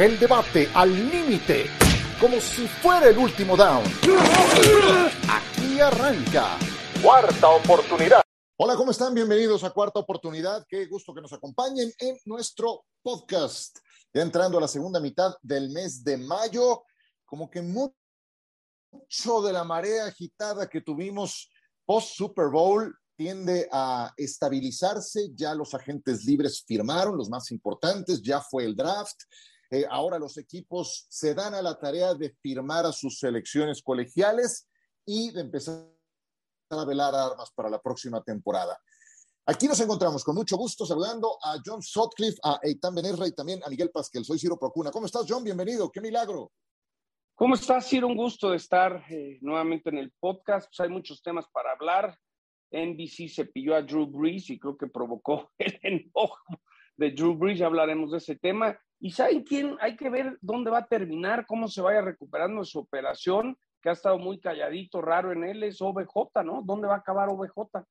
El debate al límite, como si fuera el último down. Aquí arranca. Cuarta oportunidad. Hola, ¿cómo están? Bienvenidos a Cuarta Oportunidad. Qué gusto que nos acompañen en nuestro podcast. Ya entrando a la segunda mitad del mes de mayo, como que mucho de la marea agitada que tuvimos post Super Bowl tiende a estabilizarse. Ya los agentes libres firmaron, los más importantes, ya fue el draft. Eh, ahora los equipos se dan a la tarea de firmar a sus selecciones colegiales y de empezar a velar armas para la próxima temporada. Aquí nos encontramos con mucho gusto saludando a John Sutcliffe, a Eitan Benesra y también a Miguel Pasquel. Soy Ciro Procuna. ¿Cómo estás, John? Bienvenido. ¡Qué milagro! ¿Cómo estás, Ciro? Un gusto de estar eh, nuevamente en el podcast. Pues hay muchos temas para hablar. NBC se pilló a Drew Brees y creo que provocó el enojo de Drew Brees. Ya hablaremos de ese tema. ¿Y saben quién? Hay que ver dónde va a terminar, cómo se vaya recuperando su operación, que ha estado muy calladito, raro en él, es OBJ, ¿no? ¿Dónde va a acabar OBJ?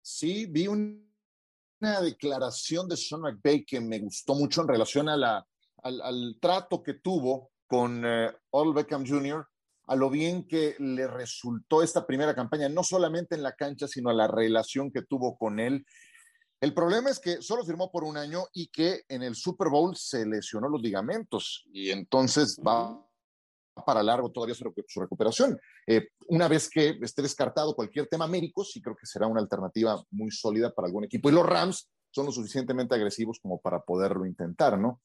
Sí, vi una declaración de Sean McVay que me gustó mucho en relación a la, al, trato que tuvo con uh, Beckham Jr., a lo bien que le resultó esta primera campaña, no solamente en la cancha, sino a la relación que tuvo con él el problema es que solo firmó por un año y que en el Super Bowl se lesionó los ligamentos y entonces va para largo todavía su, recuperación. Eh, una vez que esté descartado cualquier tema médico, sí creo que será una alternativa muy sólida para algún equipo. Y los Rams son lo suficientemente agresivos como para poderlo intentar, ¿no?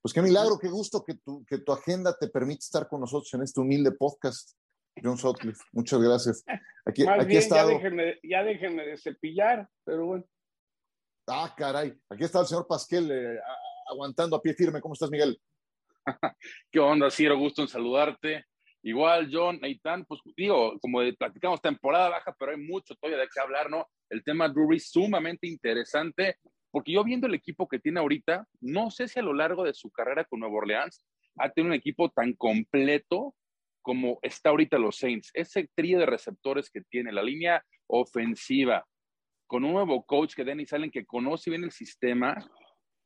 Pues qué milagro, qué gusto que tu, que tu agenda te permite estar con nosotros en este humilde podcast. John Sutcliffe, muchas gracias. Aquí, aquí ya, déjenme, ya déjenme de cepillar, pero bueno. Ah, caray. Aquí está el señor Pasquel eh, aguantando a pie firme. ¿Cómo estás, Miguel? ¿Qué onda, Ciro? Gusto en saludarte. Igual, John, Eitan, pues digo, como platicamos, temporada baja, pero hay mucho todavía de qué hablar, ¿no? El tema Drury sumamente interesante, porque yo viendo el equipo que tiene ahorita, no sé si a lo largo de su carrera con Nuevo Orleans ha tenido un equipo tan completo como está ahorita los Saints. Ese trío de receptores que tiene, la línea ofensiva, con un nuevo coach que Dennis Allen que conoce bien el sistema,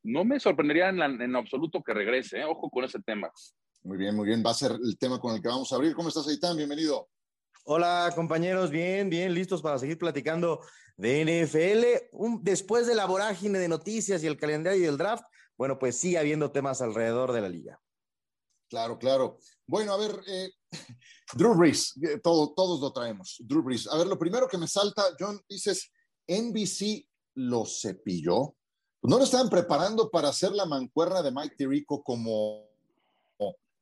no me sorprendería en, absoluto que regrese. ¿eh? Ojo con ese tema. Muy bien, muy bien. Va a ser el tema con el que vamos a abrir. ¿Cómo estás, Aitán? Bienvenido. Hola, compañeros. Bien, bien, listos para seguir platicando de NFL. después de la vorágine de noticias y el calendario y el draft, bueno, pues sigue habiendo temas alrededor de la liga. Claro, claro. Bueno, a ver, eh, Drew Brees, eh, todo, todos lo traemos. Drew Brees. A ver, lo primero que me salta, John, dices, NBC lo cepilló. ¿No lo estaban preparando para hacer la mancuerna de Mike Tirico como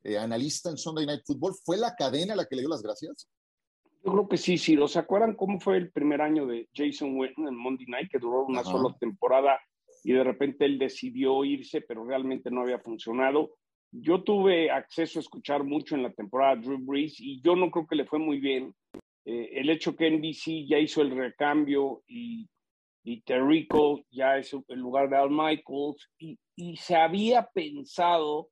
eh, analista en Sunday Night Football? ¿Fue la cadena la que le dio las gracias? Yo creo que sí, sí. ¿Se acuerdan cómo fue el primer año de Jason Witten en Monday Night, que duró una sola temporada y de repente él decidió irse, pero realmente no había funcionado? Yo tuve acceso a escuchar mucho en la temporada Drew Brees y yo no creo que le fue muy bien. Eh, el hecho que NBC ya hizo el recambio y, y Terrico ya es el lugar de Al Michaels y, y, se había pensado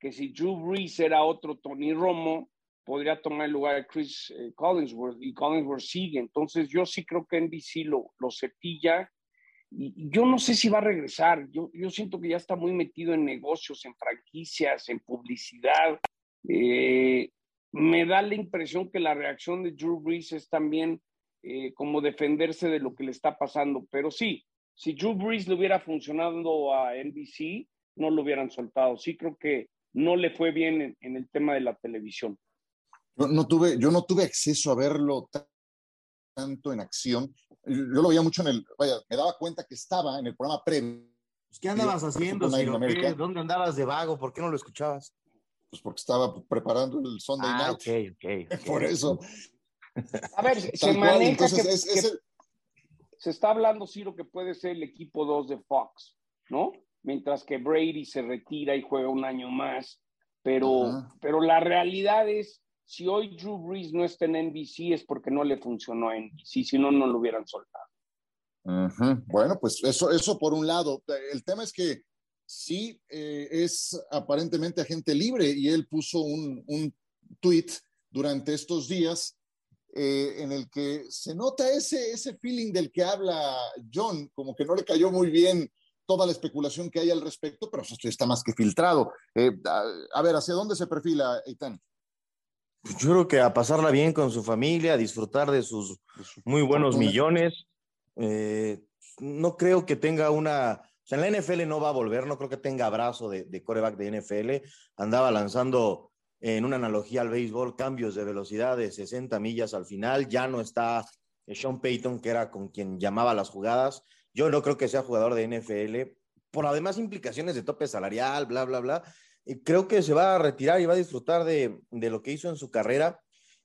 que si Drew Brees era otro Tony Romo, podría tomar el lugar de Chris eh, Collinsworth y Collinsworth sigue. Entonces yo sí creo que NBC lo, lo cepilla y, yo no sé si va a regresar. Yo, yo siento que ya está muy metido en negocios, en franquicias, en publicidad. Eh, me da la impresión que la reacción de Drew Brees es también eh, como defenderse de lo que le está pasando. Pero sí, si Drew Brees le hubiera funcionado a NBC, no lo hubieran soltado. Sí creo que no le fue bien en, el tema de la televisión. No, tuve, yo no tuve acceso a verlo tanto en acción. Yo lo veía mucho en el, vaya, me daba cuenta que estaba en el programa previo. ¿Qué andabas haciendo? ¿Dónde andabas de vago? ¿Por qué no lo escuchabas? Pues porque estaba preparando el Sunday ah, Night. Okay, okay, Por eso. A ver, se maneja que, se está hablando, Ciro, que puede ser el equipo 2 de Fox, ¿no? Mientras que Brady se retira y juega un año más. Pero, pero la realidad es, si hoy Drew Brees no está en NBC es porque no le funcionó a NBC, si no, no lo hubieran soltado. Bueno, pues eso, eso por un lado. El tema es que sí eh, es aparentemente agente libre y él puso un, un tweet durante estos días eh, en el que se nota ese, ese feeling del que habla John, como que no le cayó muy bien toda la especulación que hay al respecto, pero eso está más que filtrado. Eh, a, ver, ¿hacia dónde se perfila, Eitan? Pues yo creo que a pasarla bien con su familia, a disfrutar de sus muy buenos millones. Eh, no creo que tenga una. O sea, en la NFL no va a volver, no creo que tenga abrazo de, de coreback de NFL. Andaba lanzando, en una analogía al béisbol, cambios de velocidad de 60 millas al final. Ya no está Sean Payton, que era con quien llamaba las jugadas. Yo no creo que sea jugador de NFL, por además implicaciones de tope salarial, bla, bla, bla. creo que se va a retirar y va a disfrutar de, lo que hizo en su carrera.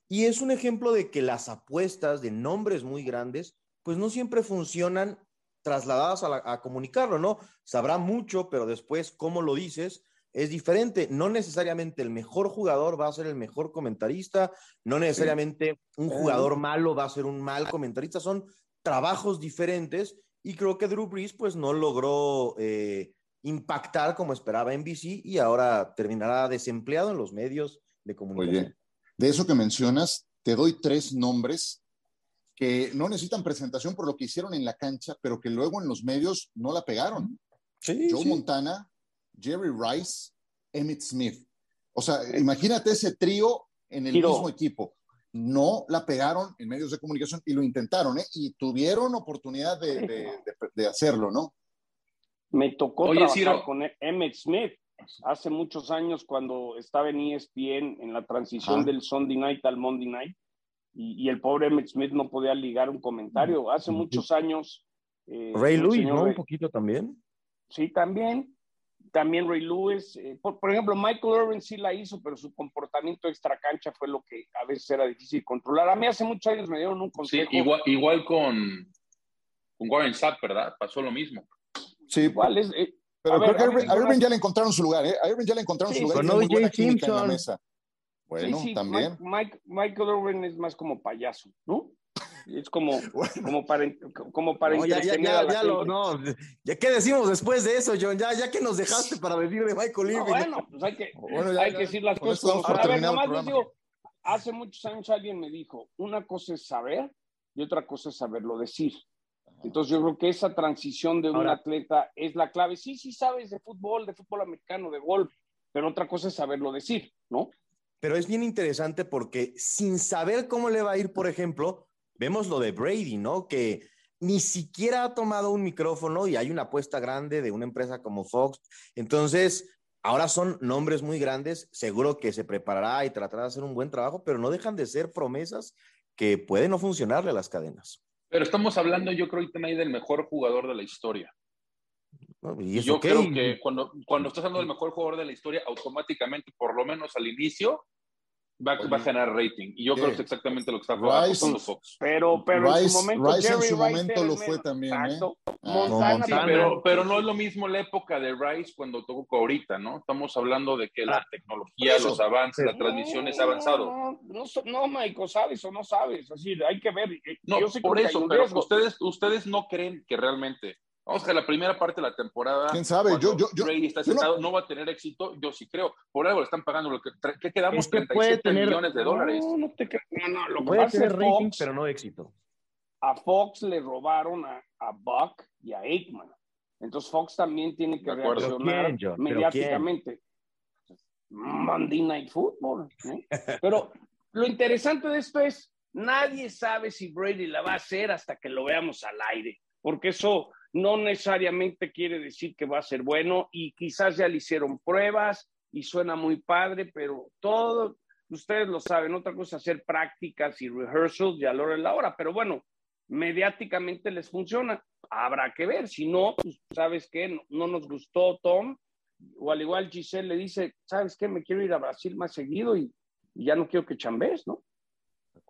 Y es un ejemplo de que las apuestas de nombres muy grandes, pues no siempre funcionan trasladadas a, a, comunicarlo, ¿no? Sabrá mucho, pero después cómo lo dices es diferente. No necesariamente el mejor jugador va a ser el mejor comentarista, no necesariamente un jugador malo va a ser un mal comentarista, son trabajos diferentes y creo que Drew Brees pues no logró eh, impactar como esperaba NBC y ahora terminará desempleado en los medios de comunicación. Oye, de eso que mencionas, te doy tres nombres que no necesitan presentación por lo que hicieron en la cancha, pero que luego en los medios no la pegaron. Joe Montana, Jerry Rice, Emmett Smith. O sea, imagínate ese trío en el mismo equipo no la pegaron en medios de comunicación y lo intentaron, ¿eh? Y tuvieron oportunidad de, hacerlo, ¿no? Me tocó trabajar con Emmett Smith hace muchos años cuando estaba en ESPN en la transición del Sunday Night al Monday Night y, el pobre Emmett Smith no podía ligar un comentario. Hace muchos años. Eh, Ray Lewis, ¿no? Un poquito también. Sí, también también Ray Lewis, eh, por, ejemplo, Michael Irvin sí la hizo, pero su comportamiento extra cancha fue lo que a veces era difícil controlar. A mí hace muchos años me dieron un consejo. Sí, igual, igual con, con Warren Sapp, ¿verdad? Pasó lo mismo. Sí, igual es. Eh, pero creo que a Irvin, ya le encontraron su lugar, ¿eh? A Irvin ya le encontraron su lugar. Con O.J. Simpson. En la mesa. Bueno, también. Michael Irvin es más como payaso, ¿no? Es como, como para, como para no, ya, ya, ya, lo, no, ya, ¿qué decimos después de eso, John? Ya, ya que nos dejaste para decir de Michael Irvin. bueno, pues hay que, hay que decir las cosas. A ver, nomás les digo, hace muchos años alguien me dijo, una cosa es saber y otra cosa es saberlo decir. Entonces yo creo que esa transición de un atleta es la clave. Sí, sí sabes de fútbol, de fútbol americano, de golf, pero otra cosa es saberlo decir, ¿no? Pero es bien interesante porque sin saber cómo le va a ir, por ejemplo, Vemos lo de Brady, ¿no? Que ni siquiera ha tomado un micrófono y hay una apuesta grande de una empresa como Fox. Entonces, ahora son nombres muy grandes. Seguro que se preparará y tratará de hacer un buen trabajo, pero no dejan de ser promesas que pueden no funcionarle a las cadenas. Pero estamos hablando, yo creo, ahí del mejor jugador de la historia. Y yo creo que cuando, cuando estás hablando del mejor jugador de la historia, automáticamente, por lo menos al inicio, va, va, a generar rating. Y yo creo que es exactamente lo que está pasando con Fox. Pero, pero en su momento, Rice en su momento lo fue también. ¿eh? Ah, pero, pero no es lo mismo la época de Rice cuando tocó ahorita, ¿no? Estamos hablando de que la ah, tecnología, los avances, la transmisión es avanzado. No, no, no, Michael, sabes o no sabes. Así, hay que ver. No, por eso, pero ustedes, ustedes no creen que realmente Vamos que la primera parte de la temporada. ¿Quién sabe? Yo, yo, yo, está sentado, no... va a tener éxito. Yo sí creo. Por algo le están pagando lo que, ¿qué quedamos? Es 37 millones de dólares. No, no te no, no, lo puede tener rating, pero no éxito. A Fox le robaron a, a, Buck y a Aikman. Entonces Fox también tiene que reaccionar mediáticamente. Monday Night Football. Pero lo interesante de esto es, nadie sabe si Brady la va a hacer hasta que lo veamos al aire, porque eso no necesariamente quiere decir que va a ser bueno y quizás ya le hicieron pruebas y suena muy padre, pero todo, ustedes lo saben, otra cosa hacer prácticas y rehearsals y a la hora de la hora, pero bueno, mediáticamente les funciona. Habrá que ver, si no, pues, ¿sabes qué? No, nos gustó Tom, o al igual Giselle le dice, ¿sabes qué? Me quiero ir a Brasil más seguido y, y ya no quiero que chambes, ¿no?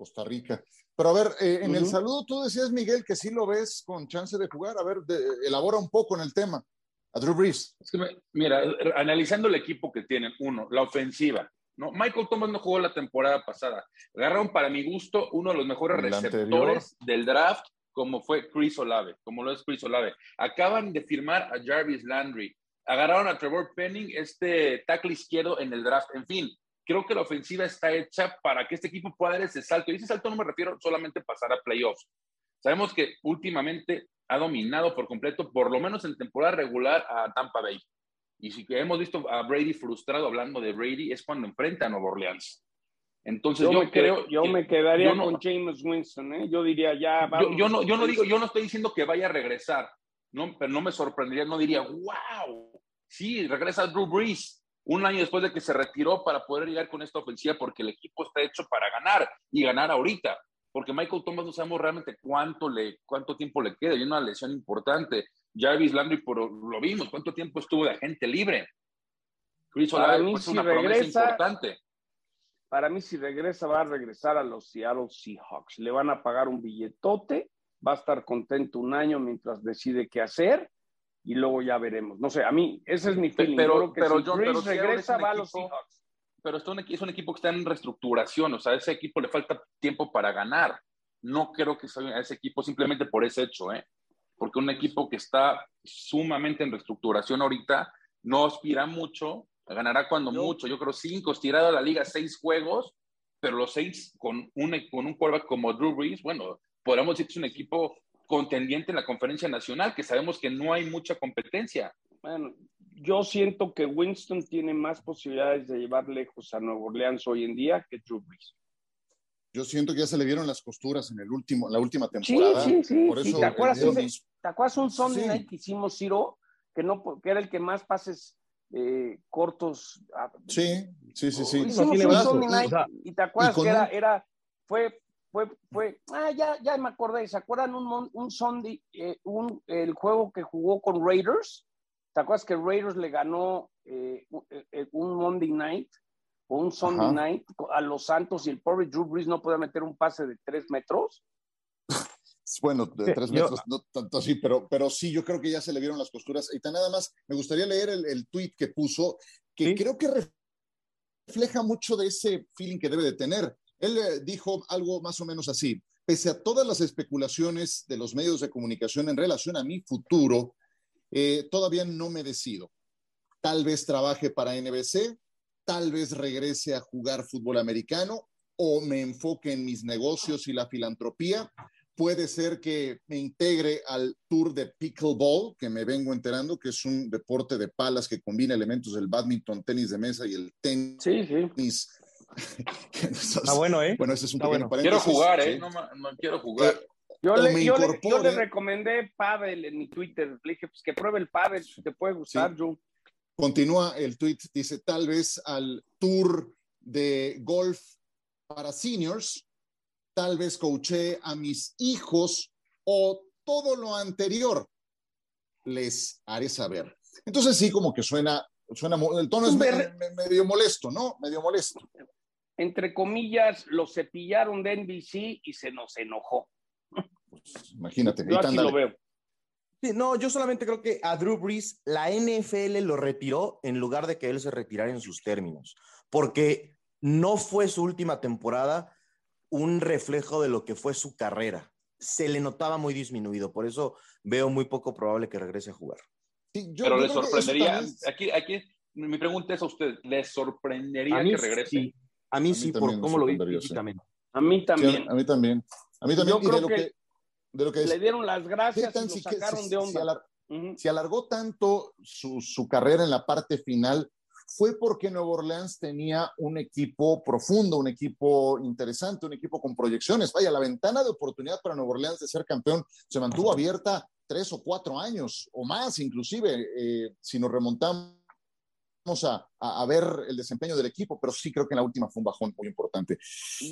Costa Rica. Pero a ver, eh, en el saludo tú decías, Miguel, que sí lo ves con chance de jugar. A ver, elabora un poco en el tema. A Drew Brees. mira, analizando el equipo que tienen, uno, la ofensiva. ¿no? Michael Thomas no jugó la temporada pasada. Agarraron, para mi gusto, uno de los mejores receptores del draft, como fue Chris Olave, como lo es Chris Olave. Acaban de firmar a Jarvis Landry. Agarraron a Trevor Penning, este tackle izquierdo en el draft. En fin, creo que la ofensiva está hecha para que este equipo pueda dar ese salto. Y ese salto no me refiero solamente a pasar a playoffs. Sabemos que últimamente ha dominado por completo, por lo menos en temporada regular, a Tampa Bay. Y si hemos visto a Brady frustrado hablando de Brady, es cuando enfrenta a Nueva Orleans. Entonces yo, creo. yo me quedaría con James Winston, ¿eh? Yo diría ya. yo, no, yo no digo, yo no estoy diciendo que vaya a regresar, no, pero no me sorprendería, no diría, wow, sí, regresa Drew Brees un año después de que se retiró para poder llegar con esta ofensiva porque el equipo está hecho para ganar y ganar ahorita. Porque Michael Thomas no sabemos realmente cuánto, le, cuánto tiempo le queda y una lesión importante. Jarvis Landry, por, lo vimos, cuánto tiempo estuvo de agente libre. Chris Olave es una promesa importante. Para mí, si regresa, va a regresar a los Seattle Seahawks. Le van a pagar un billetote, va a estar contento un año mientras decide qué hacer y luego ya veremos. No sé, a mí, ese es mi feeling. Pero, pero, si regresa, va a los Seahawks pero es un, es un equipo que está en reestructuración, o sea, a ese equipo le falta tiempo para ganar. No creo que sea a ese equipo simplemente por ese hecho, ¿eh? porque un equipo que está sumamente en reestructuración ahorita no aspira mucho, ganará cuando mucho, yo creo cinco, estirado a la liga seis juegos, pero los seis con un, con un quarterback como Drew Brees, bueno, podríamos decir que es un equipo contendiente en la conferencia nacional, que sabemos que no hay mucha competencia. Bueno, yo siento que Winston tiene más posibilidades de llevar lejos a Nueva Orleans hoy en día que Drew Brees. Yo siento que ya se le vieron las costuras en el último, la última temporada. Sí, sí, sí. ¿Te, acuerdas un, Sunday night que hicimos, Ciro? Que, no, que era el que más pases eh, cortos. Sí, sí, sí, sí. Hicimos un Sunday night y te acuerdas que era, era, fue, fue, fue, ah, ya, ya me acordé, ¿se acuerdan un, un Sunday, eh, un, el juego que jugó con Raiders? ¿Te acuerdas que Raiders le ganó eh, eh, un Monday night o un Sunday night a los Santos y el pobre Drew Brees no podía meter un pase de tres metros? Bueno, de tres metros, no tanto así, pero, pero sí, yo creo que ya se le vieron las costuras. Y tan nada más, me gustaría leer el, el tweet que puso, que creo que refleja mucho de ese feeling que debe de tener. Él eh, dijo algo más o menos así. Pese a todas las especulaciones de los medios de comunicación en relación a mi futuro, eh, todavía no me decido. Tal vez trabaje para NBC, tal vez regrese a jugar fútbol americano o me enfoque en mis negocios y la filantropía. Puede ser que me integre al tour de pickleball, que me vengo enterando que es un deporte de palas que combina elementos del badminton, tenis de mesa y el tenis. Sí, sí. Está bueno, ¿eh? Bueno, ese es un Quiero jugar, ¿eh? No, no, quiero jugar. Eh, yo le, yo, le, recomendé Pavel en mi Twitter. Le dije, pues que pruebe el Pavel, te puede gustar, Joe. Continúa el tweet, dice, tal vez al tour de golf para seniors, tal vez coaché a mis hijos o todo lo anterior. Les haré saber. Entonces sí, como que suena, suena el tono es medio molesto, ¿no? Medio molesto. Entre comillas, lo cepillaron de NBC y se nos enojó. Pues, imagínate. Yo así lo veo. no, yo solamente creo que a Drew Brees la NFL lo retiró en lugar de que él se retirara en sus términos, porque no fue su última temporada un reflejo de lo que fue su carrera. Se le notaba muy disminuido, por eso veo muy poco probable que regrese a jugar. Pero le sorprendería, aquí, aquí mi pregunta es a usted, ¿le sorprendería que regrese? A mí, sí, por cómo lo vi A mí también. a mí también. A mí también. Yo creo que, de lo que le dieron las gracias y lo sacaron de onda. Si, alargó tanto su, su, carrera en la parte final, fue porque Nueva Orleans tenía un equipo profundo, un equipo interesante, un equipo con proyecciones. Vaya, la ventana de oportunidad para Nueva Orleans de ser campeón se mantuvo abierta tres o cuatro años o más, inclusive, eh, si nos remontamos a, a, ver el desempeño del equipo, pero sí creo que en la última fue un bajón muy importante.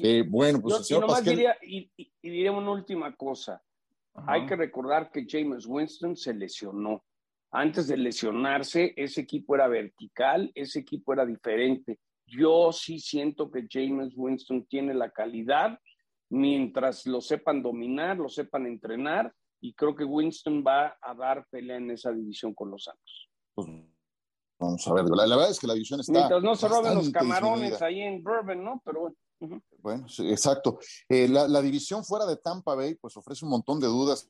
Eh, bueno, pues Yo, y diría, y, y, una última cosa. Hay que recordar que James Winston se lesionó. Antes de lesionarse, ese equipo era vertical, ese equipo era diferente. Yo sí siento que James Winston tiene la calidad mientras lo sepan dominar, lo sepan entrenar, y creo que Winston va a dar pelea en esa división con los Santos. Pues Vamos a ver, la, verdad es que la división está. Mientras no se roben los camarones ahí en Bourbon, ¿no? Pero bueno. Bueno, sí, exacto. Eh, la, la, división fuera de Tampa Bay, pues ofrece un montón de dudas.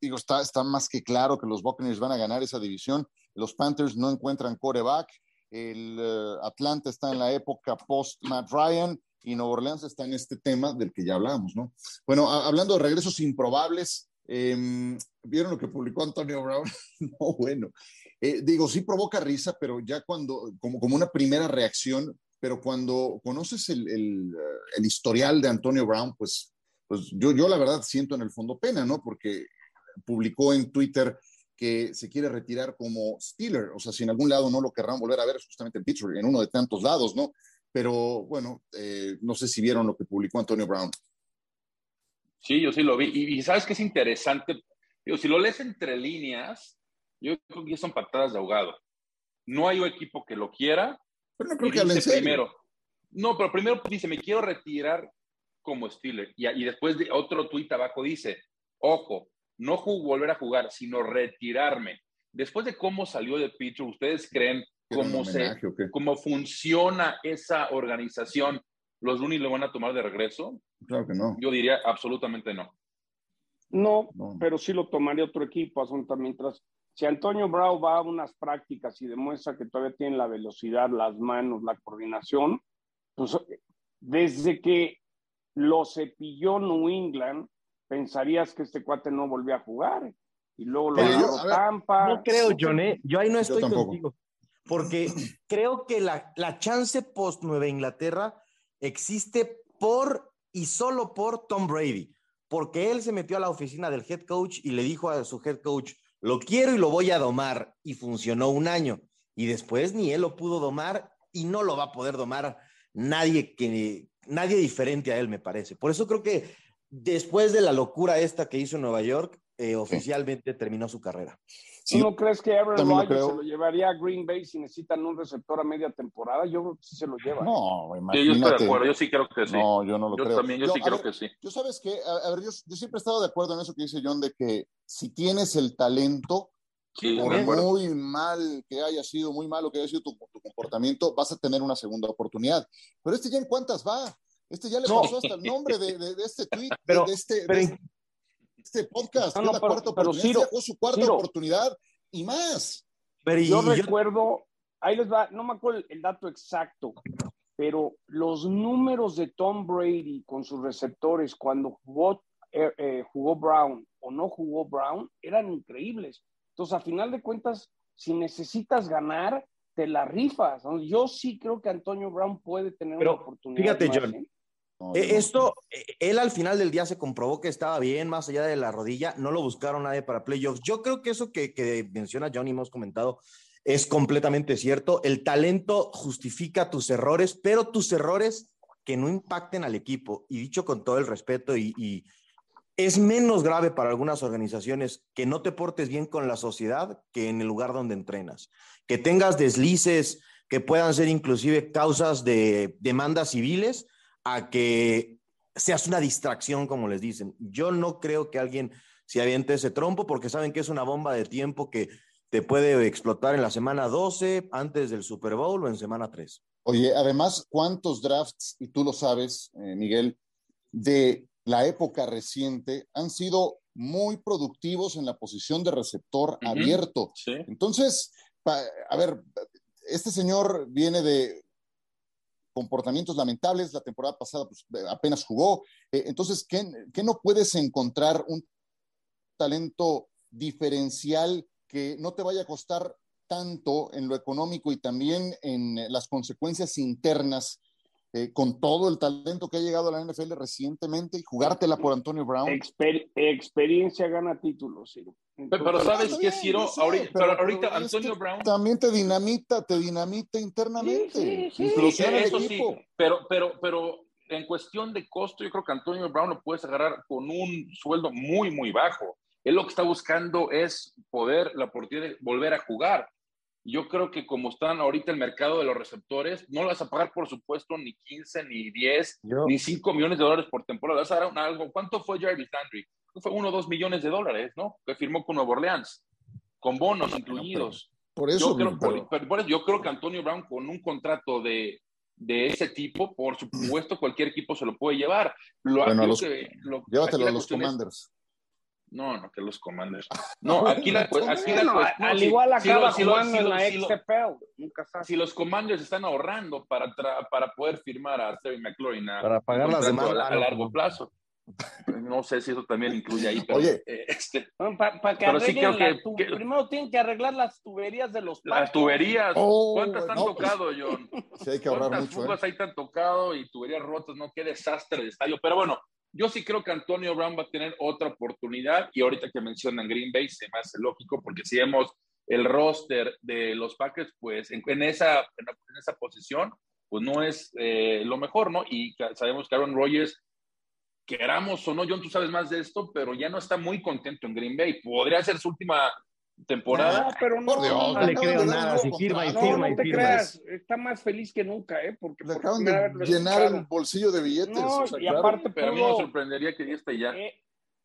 Digo, está, está más que claro que los Buccaneers van a ganar esa división. Los Panthers no encuentran coreback. El uh, Atlanta está en la época post Matt Ryan y Nueva Orleans está en este tema del que ya hablamos, ¿no? Bueno, a, hablando de regresos improbables, Em, ¿Vieron lo que publicó Antonio Brown? no, bueno. Eh, digo, sí provoca risa, pero ya cuando, como, como una primera reacción, pero cuando conoces el, el, el, historial de Antonio Brown, pues, pues yo, yo la verdad siento en el fondo pena, ¿no? Porque publicó en Twitter que se quiere retirar como Steeler, o sea, si en algún lado no lo querrán volver a ver, es justamente en Pittsburgh, en uno de tantos lados, ¿no? Pero bueno, eh, no sé si vieron lo que publicó Antonio Brown. Sí, yo sí lo vi. Y, y sabes que es interesante, Digo, si lo lees entre líneas, yo creo que son patadas de ahogado. No hay un equipo que lo quiera. Pero no creo que hablen primero. No, pero primero dice, me quiero retirar como Steeler. Y, y después de otro tuit abajo dice, ojo, no volver a jugar, sino retirarme. Después de cómo salió de Pitcher, ¿ustedes creen cómo, se, cómo funciona esa organización? ¿Los Rooney lo van a tomar de regreso? Claro que no. Yo diría absolutamente no. No, pero sí lo tomaría otro equipo, mientras si Antonio Brown va a unas prácticas y demuestra que todavía tiene la velocidad, las manos, la coordinación, pues desde que lo cepilló New England, pensarías que este cuate no volvía a jugar. Y luego lo agarró Tampa. No creo, John, ¿eh? yo ahí no estoy contigo. Porque creo que la, la chance post Nueva Inglaterra existe por y solo por Tom Brady porque él se metió a la oficina del head coach y le dijo a su head coach, lo quiero y lo voy a domar, y funcionó un año. Y después ni él lo pudo domar y no lo va a poder domar nadie que nadie diferente a él, me parece. Por eso creo que después de la locura esta que hizo en Nueva York, eh, oficialmente terminó su carrera. ¿Tú no crees que Aaron Rodgers se lo llevaría a Green Bay si necesitan un receptor a media temporada? Yo creo que sí se lo lleva. No, imagínate. yo estoy de acuerdo, yo sí creo que sí. No, yo no lo yo creo. También, yo, sí creo que sí. Yo sabes que, a, ver, yo, yo, siempre he estado de acuerdo en eso que dice John, de que si tienes el talento, sí, por muy mal que haya sido, muy malo que haya sido tu, tu, comportamiento, vas a tener una segunda oportunidad. Pero este ya en cuántas va? Este ya le pasó hasta el nombre de, de, de este tweet, pero, de, este, pero, de este podcast, no, no, es la pero, cuarta pero oportunidad, Ciro, fue su cuarta Ciro. oportunidad y más. Pero y, yo yo- recuerdo, ahí les va, no me acuerdo el, el dato exacto, pero los números de Tom Brady con sus receptores cuando jugó, eh, eh, jugó Brown o no jugó Brown eran increíbles. Entonces, a final de cuentas, si necesitas ganar, te la rifas. Yo sí creo que Antonio Brown puede tener Pero, una oportunidad. fíjate, más, John, ¿eh? No, no. Esto, eh, él al final del día se comprobó que estaba bien, más allá de la rodilla, no lo buscaron nadie para playoffs. Yo creo que eso que, que menciona Johnny, hemos comentado, es completamente cierto. El talento justifica tus errores, pero tus errores que no impacten al equipo. Y dicho con todo el respeto, y, y es menos grave para algunas organizaciones que no te portes bien con la sociedad que en el lugar donde entrenas. Que tengas deslices que puedan ser inclusive causas de demandas civiles a que seas una distracción, como les dicen. Yo no creo que alguien se aviente ese trompo porque saben que es una bomba de tiempo que te puede explotar en la semana 12, antes del Super Bowl o en semana 3. Oye, además, ¿cuántos drafts, y tú lo sabes, eh, Miguel, de la época reciente han sido muy productivos en la posición de receptor abierto? Sí. Entonces, pa- a ver, este señor viene de comportamientos lamentables, la temporada pasada pues, apenas jugó, Eh, entonces, ¿qué, qué no puedes encontrar un talento diferencial que no te vaya a costar tanto en lo económico y también en eh, las consecuencias internas eh, con todo el talento que ha llegado a la NFL recientemente y jugártela por Antonio Brown? Exper- experiencia gana títulos, Ciro. Pero, pero Entonces, ¿sabes qué, bien, Ciro? ahorita, pero- pero ahorita pero es Antonio que Brown También te dinamita, te dinamita internamente. Sí, sí, sí. Eso sí, equipo. pero, pero, pero en cuestión de costo, yo creo que Antonio Brown lo puedes agarrar con un sueldo muy, muy bajo. Él lo que está buscando es poder, la oportunidad de volver a jugar. Yo creo que como están ahorita el mercado de los receptores, no vas a pagar, por supuesto, ni 15, ni 10, Yo- ni 5 millones de dólares por temporada. Vas a dar un- algo. ¿Cuánto fue Jarvis Landry? Fue 1 o 2 millones de dólares, ¿no? Que firmó con Nueva Orleans, con bonos incluidos. Por eso, Yo creo, pero- por- eso yo creo que Antonio Brown con un contrato de, de ese tipo, por supuesto, cualquier equipo se lo puede llevar. Lo, Bueno, aquí los- lo que- lo- llévatelo a los Commanders. No, no, que los Commanders. No, aquí la, aquí cuestión- al si- igual si lo- acaba si jugando si en lo- la si XFL. Nunca si los Commanders están ahorrando para, tra- para poder firmar a Terry McLaurin a, Para pagar las demandas. a, a largo plazo. No sé si eso también incluye ahí, pero, Oye, eh, este, Para que pero sí creo arreglen la que, tu- que- Primero tienen que arreglar las tuberías de los las parques. tuberías, Oh, ¿cuántas han no, pues, tocado, John? Sí, hay que ahorrar ¿Cuántas mucho. ¿eh? fugas ahí te han tocado y tuberías rotas? No, qué desastre de estadio. Pero bueno, yo sí creo que Antonio Brown va a tener otra oportunidad y ahorita que mencionan Green Bay se me hace lógico porque si vemos el roster de los Packers, pues en, esa, en, esa posición, pues no es eh, lo mejor, ¿no? Y sabemos que Aaron Rodgers, queramos o no, John, tú sabes más de esto, pero ya no está muy contento en Green Bay. Podría ser su última temporada. No, pero no, Por Dios, no, No le creo nada, si firma y no, firma no y te firma. creas, está más feliz que nunca, ¿eh? Porque Le acaban de llenar el bolsillo de billetes. No, o sea, y claro. aparte pero a mí no me sorprendería que ya esté ya. Eh,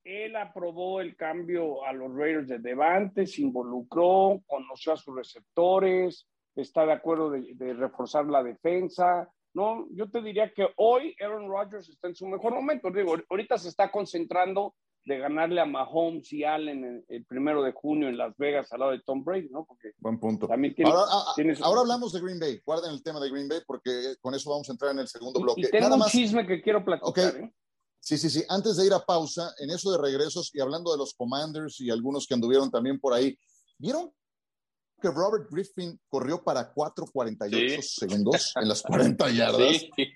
él aprobó el cambio a los Raiders de Devante, se involucró, conoció a sus receptores, está de acuerdo de, de reforzar la defensa. No, yo te diría que hoy Aaron Rodgers está en su mejor momento. Digo, ahorita se está concentrando de ganarle a Mahomes y Allen el, el primero de junio en Las Vegas al lado de Tom Brady, ¿no? Porque Buen punto. también tiene, Ahora, ah, ah, tienes- ahora hablamos de Green Bay. Guarden el tema de Green Bay porque con eso vamos a entrar en el segundo y- bloque. y tengo Nada un más. chisme que quiero platicar. Ok. ¿eh? Sí, sí, sí. Antes de ir a pausa, en eso de regresos y hablando de los Commanders y algunos que anduvieron también por ahí, ¿vieron que Robert Griffin corrió para 4.48 Sí. segundos en las 40 yardas? Sí,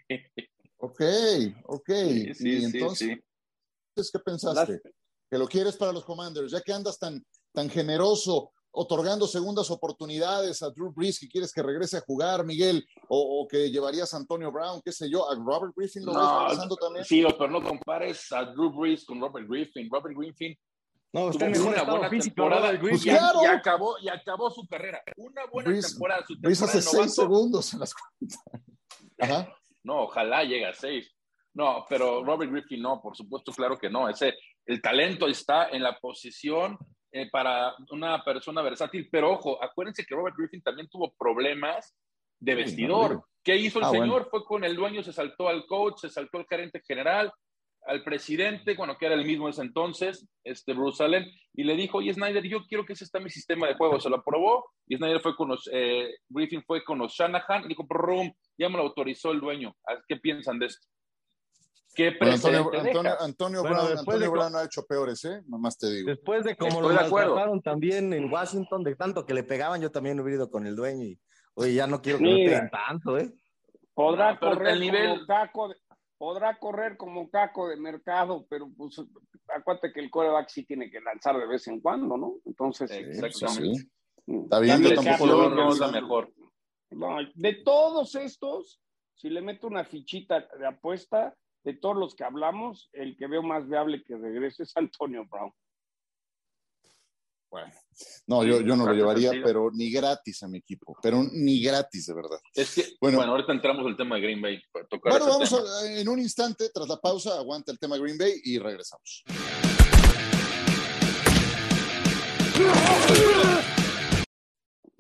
Ok, ok. sí, sí, y sí, entonces, sí. ¿Qué pensaste? Que lo quieres para los Commanders, ya que andas tan, tan generoso otorgando segundas oportunidades a Drew Brees, que quieres que regrese a jugar, Miguel, o, o que llevarías a Antonio Brown, qué sé yo, a Robert Griffin lo ves No, regresando también. sí, pero no compares a Drew Brees con Robert Griffin. Robert Griffin No, está en una buena físico. temporada Pues Griffin. claro. y acabó, y acabó su carrera. Una buena Brees- temporada. Su Brees temporada hace seis segundos en las 40. Ajá. No, ojalá llegue a seis. No, pero Robert Griffin no, por supuesto, claro que no. Ese, el talento está en la posición eh, para una persona versátil, pero ojo, acuérdense que Robert Griffin también tuvo problemas de no, vestidor. ¿Qué hizo el Ah, señor? bueno. Fue con el dueño, se saltó al coach, se saltó al gerente general, al presidente, bueno, que era el mismo ese entonces, este Bruce Allen, y le dijo, oye Snyder, yo quiero que ese está mi sistema de juego. Se lo aprobó y Snyder fue con los, eh, Griffin fue con los Shanahan y dijo, "Brum, ya me lo autorizó el dueño. ¿Qué piensan de esto? ¿Qué Bueno, Antonio, Antonio, dejas? Antonio Bueno, Brown, después Antonio de- Brown ha hecho peores, ¿eh? Nomás te digo. Después de como Estoy lo maltrataron también en Washington, de tanto que le pegaban, yo también hubiera ido con el dueño y, oye, ya no quiero que me Mira. peguen tanto, ¿eh? Podrá correr el nivel- como caco de, podrá correr como caco de mercado, pero pues acuérdate que el coreback sí tiene que lanzar de vez en cuando, ¿no? Entonces, Sí, Exactamente. sí. Está bien, yo tampoco lo veo precisión no es la realismo. mejor. no, de todos estos, si le meto una fichita de apuesta, de todos los que hablamos, el que veo más viable que regrese es Antonio Brown. Bueno, no, yo, yo no lo llevaría, pero ni gratis a mi equipo, pero ni gratis, de verdad. Es que, Bueno. bueno, ahorita entramos al tema de Green Bay. Para tocar Bueno, vamos a- en un instante, tras la pausa, aguanta el tema Green Bay y regresamos.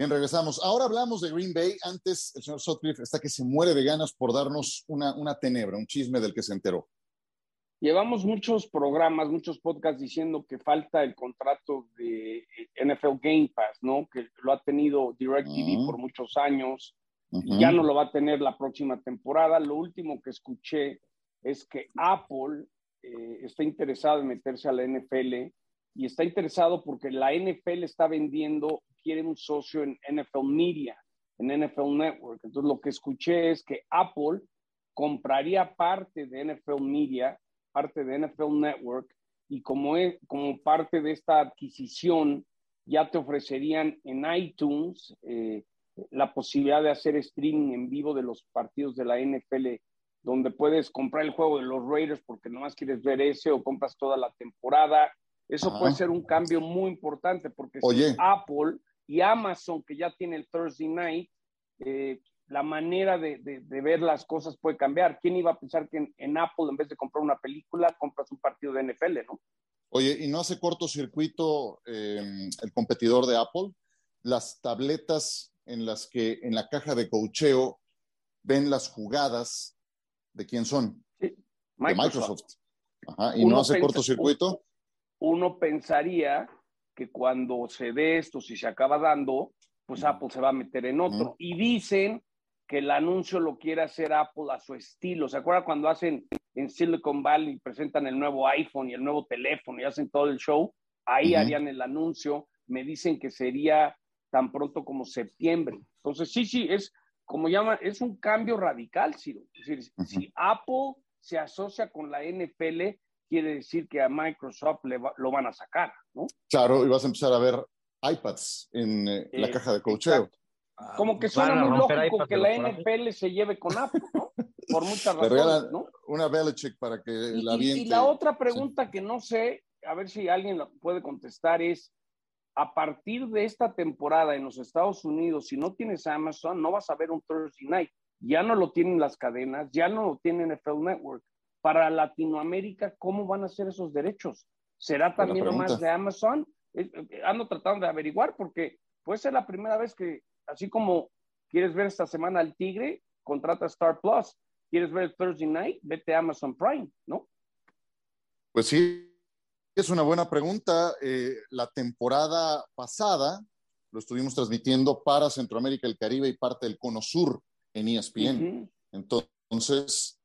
Bien, regresamos. Ahora hablamos de Green Bay. Antes, el señor Sutcliffe está que se muere de ganas por darnos una, una tenebra, un chisme del que se enteró. Llevamos muchos programas, muchos podcasts diciendo que falta el contrato de NFL Game Pass, ¿no? Que lo ha tenido DirecTV Ujú. por muchos años. Ya no lo va a tener la próxima temporada. Lo último que escuché es que Apple eh, está interesado en meterse a la NFL y está interesado porque la NFL está vendiendo, quiere un socio en NFL Media, en NFL Network. Entonces lo que escuché es que Apple compraría parte de NFL Media, parte de NFL Network y como, es, como parte de esta adquisición ya te ofrecerían en iTunes eh, la posibilidad de hacer streaming en vivo de los partidos de la NFL, donde puedes comprar el juego de los Raiders porque nomás quieres ver ese o compras toda la temporada. Eso Ajá. puede ser un cambio muy importante porque si. Apple y Amazon, que ya tiene el Thursday Night, eh, la manera de, de- de ver las cosas puede cambiar. ¿Quién iba a pensar que en, en Apple, en vez de comprar una película, compras un partido de NFL, no? Oye, ¿y no hace cortocircuito eh, el competidor de Apple? Las tabletas en las que en la caja de cocheo ven las jugadas de quién son, de Microsoft. Ajá, ¿Y Uno no hace cortocircuito? uno pensaría que cuando se dé esto, si se acaba dando, pues Apple se va a meter en otro. Y dicen que el anuncio lo quiere hacer Apple a su estilo. ¿Se acuerdan cuando hacen en Silicon Valley presentan el nuevo iPhone y el nuevo teléfono y hacen todo el show, ahí harían el anuncio. Me dicen que sería tan pronto como septiembre. Entonces, sí, sí, es como llama, es un cambio radical, Ciro. Es decir, si Apple se asocia con la NFL, quiere decir que a Microsoft le lo van a sacar, ¿no? Claro, y vas a empezar a ver iPads en eh, la caja de cocheo. Ah, como que suena muy lógico que la NFL se lleve con Apple, ¿no? Por muchas razones, ¿no? Una Belichick para que la viente. Y, la otra pregunta que no sé, a ver si alguien la puede contestar es, a partir de esta temporada en los Estados Unidos, si no tienes Amazon, no vas a ver un Thursday Night. Ya no lo tienen las cadenas, ya no lo tiene NFL Network. Para Latinoamérica, ¿cómo van a ser esos derechos? ¿Será también lo más de Amazon? Eh, eh, ando tratando de averiguar porque puede ser la primera vez que, así como quieres ver esta semana al Tigre, contrata Star Plus. ¿Quieres ver Thursday Night? Vete a Amazon Prime, ¿no? Pues sí, es una buena pregunta. Eh, la temporada pasada lo estuvimos transmitiendo para Centroamérica, el Caribe y parte del Cono Sur en ESPN. Entonces,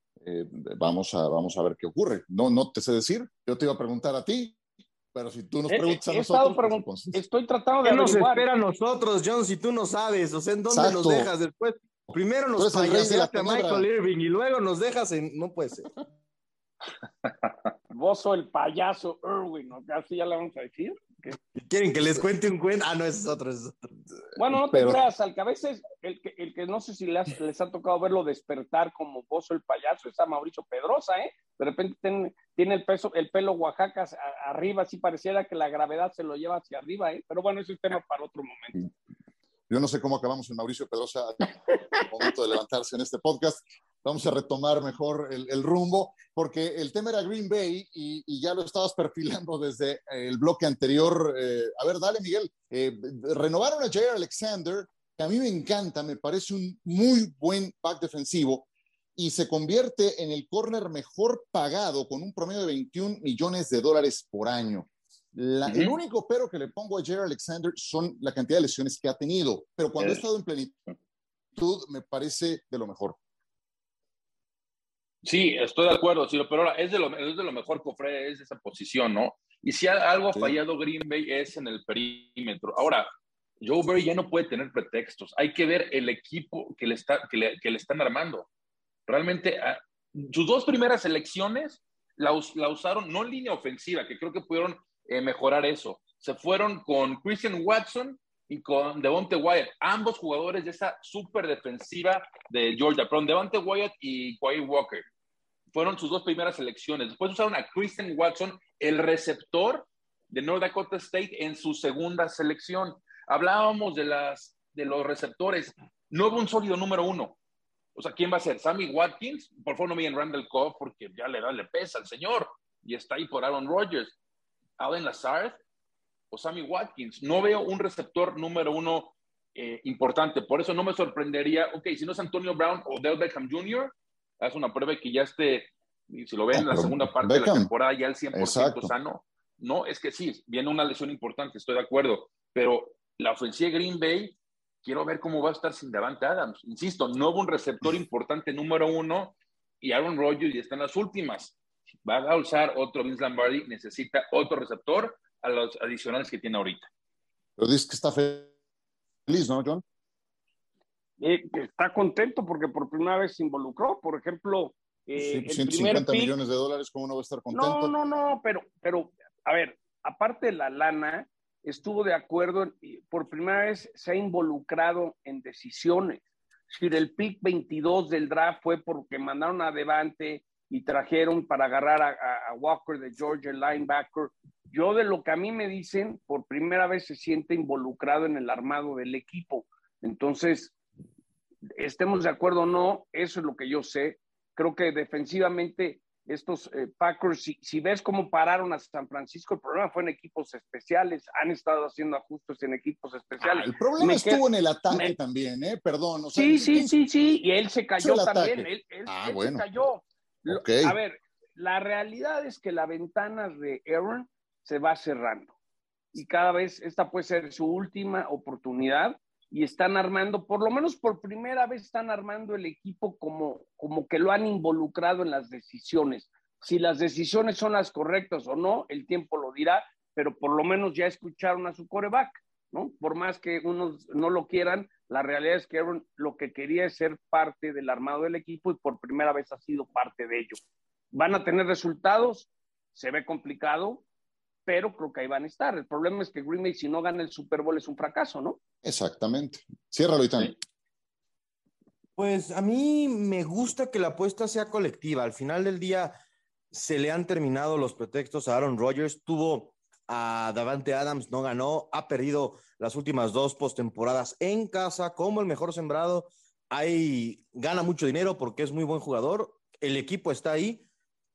vamos, a, vamos a ver qué ocurre. No, no te sé decir. Yo te iba a preguntar a ti, pero si tú nos eh, preguntas a nosotros. Pues, estoy tratando de. ¿Qué nos espera a nosotros, John, si tú no sabes? O sea, ¿en dónde nos dejas después? Primero nos payaseaste a Michael Irving y luego nos dejas en. No puede ser. Vos el payaso Irving, ¿no? Así ya le vamos a decir. ¿Quieren que les cuente un cuento? Ah, no, ese es otro. Bueno, no te creas, al que a veces el que, el que no sé si les, les ha tocado verlo despertar como Bozo el payaso es a Mauricio Pedrosa, ¿eh? De repente tiene, el, peso, el pelo Oaxaca arriba, así pareciera que la gravedad se lo lleva hacia arriba, ¿eh? Pero bueno, ese es tema para otro momento. Yo no sé cómo acabamos en Mauricio Pedrosa al momento de levantarse en este podcast, vamos a retomar mejor el, rumbo, porque el tema era Green Bay y, ya lo estabas perfilando desde el bloque anterior. Eh, a ver, dale, Miguel. Eh, renovaron a Jair Alexander, que a mí me encanta, me parece un muy buen pack defensivo y se convierte en el corner mejor pagado con un promedio de 21 millones de dólares por año. El único pero que le pongo a Jair Alexander son la cantidad de lesiones que ha tenido, pero cuando ha eh. estado en plenitud me parece de lo mejor. Sí, estoy de acuerdo, pero ahora es de lo, es de lo mejor que ofrece esa posición, ¿no? Y si algo ha fallado Green Bay es en el perímetro. Ahora, Joe Barry ya no puede tener pretextos. Hay que ver el equipo que le, está, que le, que le están armando. Realmente, ah, sus dos primeras elecciones la, la, usaron no en línea ofensiva, que creo que pudieron eh, mejorar eso. Se fueron con Christian Watson y con Devonte Wyatt, ambos jugadores de esa super defensiva de Georgia. Perdón, Devonte Wyatt y Quay Walker fueron sus dos primeras elecciones. Después usaron a Christian Watson, el receptor de North Dakota State, en su segunda selección. Hablábamos de, las, de los receptores. No hubo un sólido número uno. O sea, ¿quién va a ser? ¿Sammy Watkins? Por favor, no me en Randall Cobb porque ya le da, le pesa al señor. Y está ahí por Aaron Rodgers. Allen Lazard o Sammy Watkins. No veo un receptor número uno eh, importante. Por eso no me sorprendería, ok, si no es Antonio Brown o Del Beckham Jr., haz una prueba que ya esté, si lo ven en la segunda parte de la temporada, ya el 100% sano. No, es que sí, viene una lesión importante, estoy de acuerdo, pero la ofensiva de Green Bay, quiero ver cómo va a estar sin Davante Adams. Insisto, no hubo un receptor importante número uno y Aaron Rodgers ya está en las últimas. Va a usar otro Vince Lombardi, necesita otro receptor a los adicionales que tiene ahorita. Pero dices que está feliz, ¿no, John? Eh, está contento porque por primera vez se involucró. Por ejemplo, eh, 150 millones de dólares, ¿cómo no va a estar contento? No, no, no, pero, pero, a ver, aparte de la lana, estuvo de acuerdo, por primera vez se ha involucrado en decisiones. Si el pick 22 del draft fue porque mandaron a Devante y trajeron para agarrar a, a Walker de Georgia, el linebacker. Yo de lo que a mí me dicen, por primera vez se siente involucrado en el armado del equipo. Entonces, estemos de acuerdo o no, eso es lo que yo sé. Creo que defensivamente estos eh, Packers, si, ves cómo pararon a San Francisco, el problema fue en equipos especiales, han estado haciendo ajustes en equipos especiales. Ah, el problema estuvo en el ataque también, ¿eh? Perdón. sí, sí, sí, sí, y él se cayó también, él, ah, se cayó. A ver, la realidad es que la ventana de Aaron se va cerrando y cada vez esta puede ser su última oportunidad y están armando, por lo menos por primera vez están armando el equipo como, como que lo han involucrado en las decisiones. Si las decisiones son las correctas o no, el tiempo lo dirá, pero por lo menos ya escucharon a su coreback, ¿no? Por más que unos no lo quieran, la realidad es que Aaron lo que quería es ser parte del armado del equipo y por primera vez ha sido parte de ello. ¿Van a tener resultados? Se ve complicado, pero creo que ahí van a estar. El problema es que Green Bay, si no gana el Super Bowl, es un fracaso, ¿no? Exactamente. Ciérralo, Itán. Pues a mí me gusta que la apuesta sea colectiva. Al final del día se le han terminado los pretextos a Aaron Rodgers. Tuvo a Davante Adams, no ganó, ha perdido las últimas dos postemporadas en casa como el mejor sembrado. Ahí gana mucho dinero porque es muy buen jugador. El equipo está ahí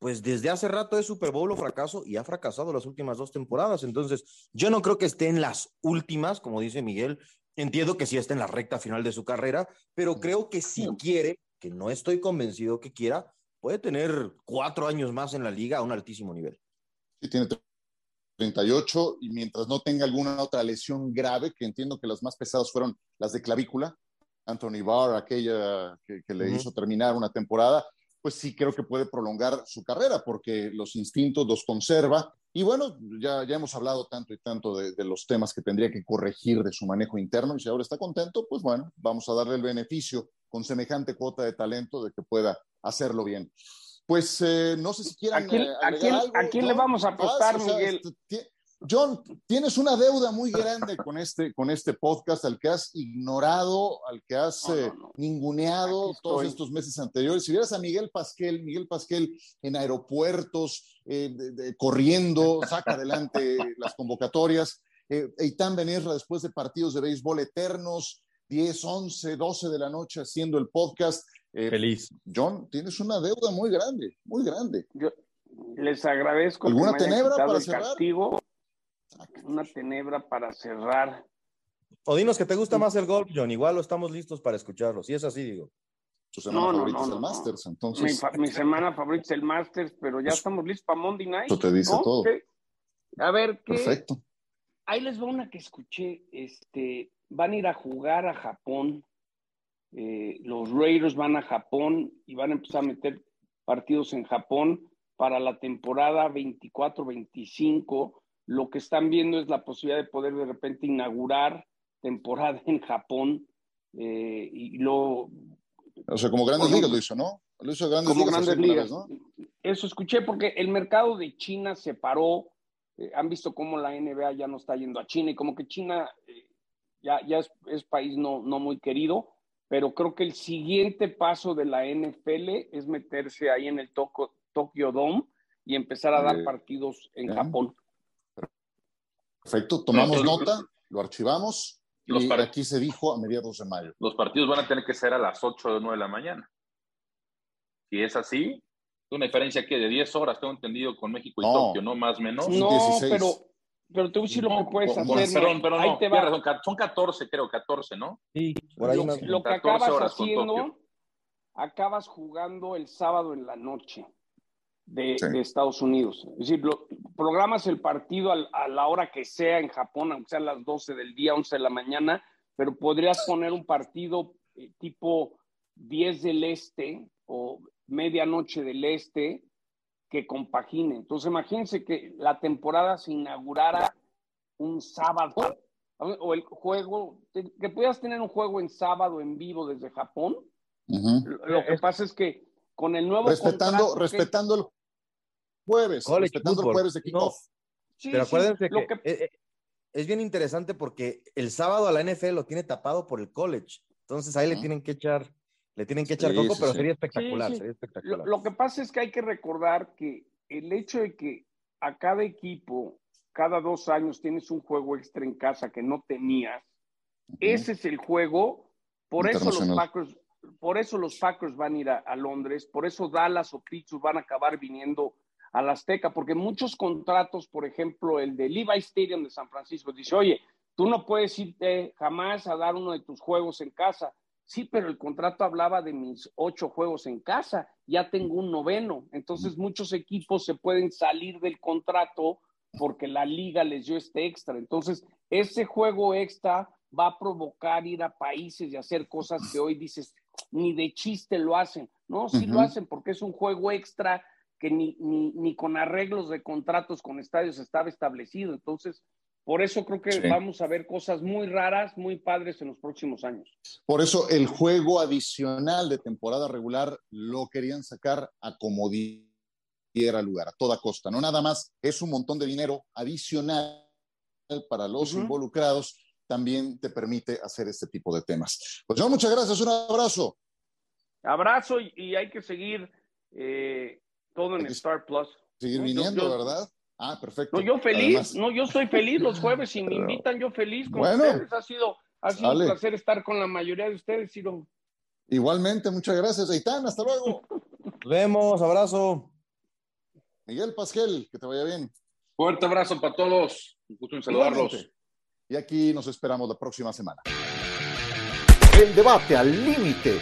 pues desde hace rato es Super Bowl o fracaso y ha fracasado las últimas dos temporadas. Entonces, yo no creo que esté en las últimas, como dice Miguel. Entiendo que sí está en la recta final de su carrera, pero creo que si quiere, que no estoy convencido que quiera, puede tener cuatro años más en la liga a un altísimo nivel. Sí, tiene 38 y mientras no tenga alguna otra lesión grave, que entiendo que las más pesadas fueron las de clavícula, Anthony Barr, aquella que, le hizo terminar una temporada, pues sí creo que puede prolongar su carrera porque los instintos los conserva. Y bueno, ya, ya hemos hablado tanto y tanto de, los temas que tendría que corregir de su manejo interno y si ahora está contento, pues bueno, vamos a darle el beneficio con semejante cuota de talento de que pueda hacerlo bien. Pues eh, no sé si quieran. ¿A quién, ¿a quién, le vamos a apostar, Miguel? John, tienes una deuda muy grande con este, con este podcast al que has ignorado, al que has eh, ninguneado todos estos meses anteriores. Si vieras a Miguel Pasquel, Miguel Pasquel en aeropuertos, eh, corriendo, saca adelante las convocatorias. Eh, Eitan Benesra después de partidos de béisbol eternos, 10, 11, 12 de la noche haciendo el podcast. Eh, Feliz. John, tienes una deuda muy grande, muy grande. Yo les agradezco. ¿Alguna tenebra para cerrar? Castigo una tenebra para cerrar. O dinos que te gusta más el golf, John. Igual lo estamos listos para escucharlo. Si es así, digo. Tu semana favorita es el Masters, entonces. Mi, semana favorita es el Masters, pero ya pues, estamos listos para Monday Night. Eso te dice todo. A ver, ¿qué? Perfecto. Ahí les va una que escuché. Este, van a ir a jugar a Japón. Eh, los Raiders van a Japón y van a empezar a meter partidos en Japón para la temporada 24-25 lo que están viendo es la posibilidad de poder de repente inaugurar temporada en Japón eh, y lo... O sea, como Grandes Ligas lo hizo, ¿no? Lo hizo Grandes como Ligas. Grandes Ligas. ¿no? Eso escuché porque el mercado de China se paró. Eh, han visto cómo la NBA ya no está yendo a China y como que China eh, ya, ya es, es, país no, no muy querido, pero creo que el siguiente paso de la NFL es meterse ahí en el Tokyo Dome y empezar a dar partidos en Japón. Perfecto, tomamos nota, lo archivamos los y aquí se dijo a mediados de mayo. Los partidos van a tener que ser a las 8 o 9 de la mañana. Si es así, una diferencia que de 10 horas, tengo entendido, con México y Tokio, ¿no? Más o menos. No, pero, pero te voy a decir lo que puedes hacer. Perdón, pero no, son 14, creo, 14, ¿no? Sí, por ahí lo, lo que acabas haciendo, acabas jugando el sábado en la noche de, Estados Unidos. Es decir, programas el partido a, la hora que sea en Japón, aunque sea a las 12 del día, 11 de la mañana, pero podrías poner un partido eh, tipo 10 del este o medianoche del este que compagine. Entonces imagínense que la temporada se inaugurara un sábado o el juego, que puedas tener un juego en sábado en vivo desde Japón. Lo que pasa es que con el nuevo respetando respetando el jueves respetando el jueves de kickoff. Pero acuérdense que, es, bien interesante porque el sábado a la NFL lo tiene tapado por el college. Entonces ahí le tienen que echar le tienen que echar coco pero sería espectacular, sería espectacular. Lo, que pasa es que hay que recordar que el hecho de que a cada equipo cada dos años tienes un juego extra en casa que no tenías ese es el juego. Por eso los Packers por eso los Packers van a ir a, Londres, por eso Dallas o Pittsburgh van a acabar viniendo a la Azteca, porque muchos contratos, por ejemplo, el de Levi Stadium de San Francisco, dice, oye, tú no puedes irte jamás a dar uno de tus juegos en casa. Sí, pero el contrato hablaba de mis ocho juegos en casa, ya tengo un noveno. Entonces muchos equipos se pueden salir del contrato porque la liga les dio este extra. Entonces, ese juego extra va a provocar ir a países y hacer cosas que hoy dices, ni de chiste lo hacen. No, sí lo hacen porque es un juego extra que ni, ni, ni, con arreglos de contratos con estadios estaba establecido. Entonces, por eso creo que vamos a ver cosas muy raras, muy padres en los próximos años. Por eso el juego adicional de temporada regular lo querían sacar a como diera lugar, a toda costa. No nada más, es un montón de dinero adicional para los involucrados, también te permite hacer este tipo de temas. Pues yo, muchas gracias, un abrazo. Abrazo y, hay que seguir eh, todo en Star Plus. Seguir viniendo, ¿verdad? Ah, perfecto. No, yo feliz, no, yo estoy feliz los jueves y me invitan, yo feliz con ustedes. Ha sido, ha sido un placer estar con la mayoría de ustedes, Ciro. Igualmente, muchas gracias, Aitán, hasta luego. Nos vemos, abrazo. Miguel Pasquel, que te vaya bien. Fuerte abrazo para todos. Un gusto en saludarlos. Y aquí nos esperamos la próxima semana. El debate al límite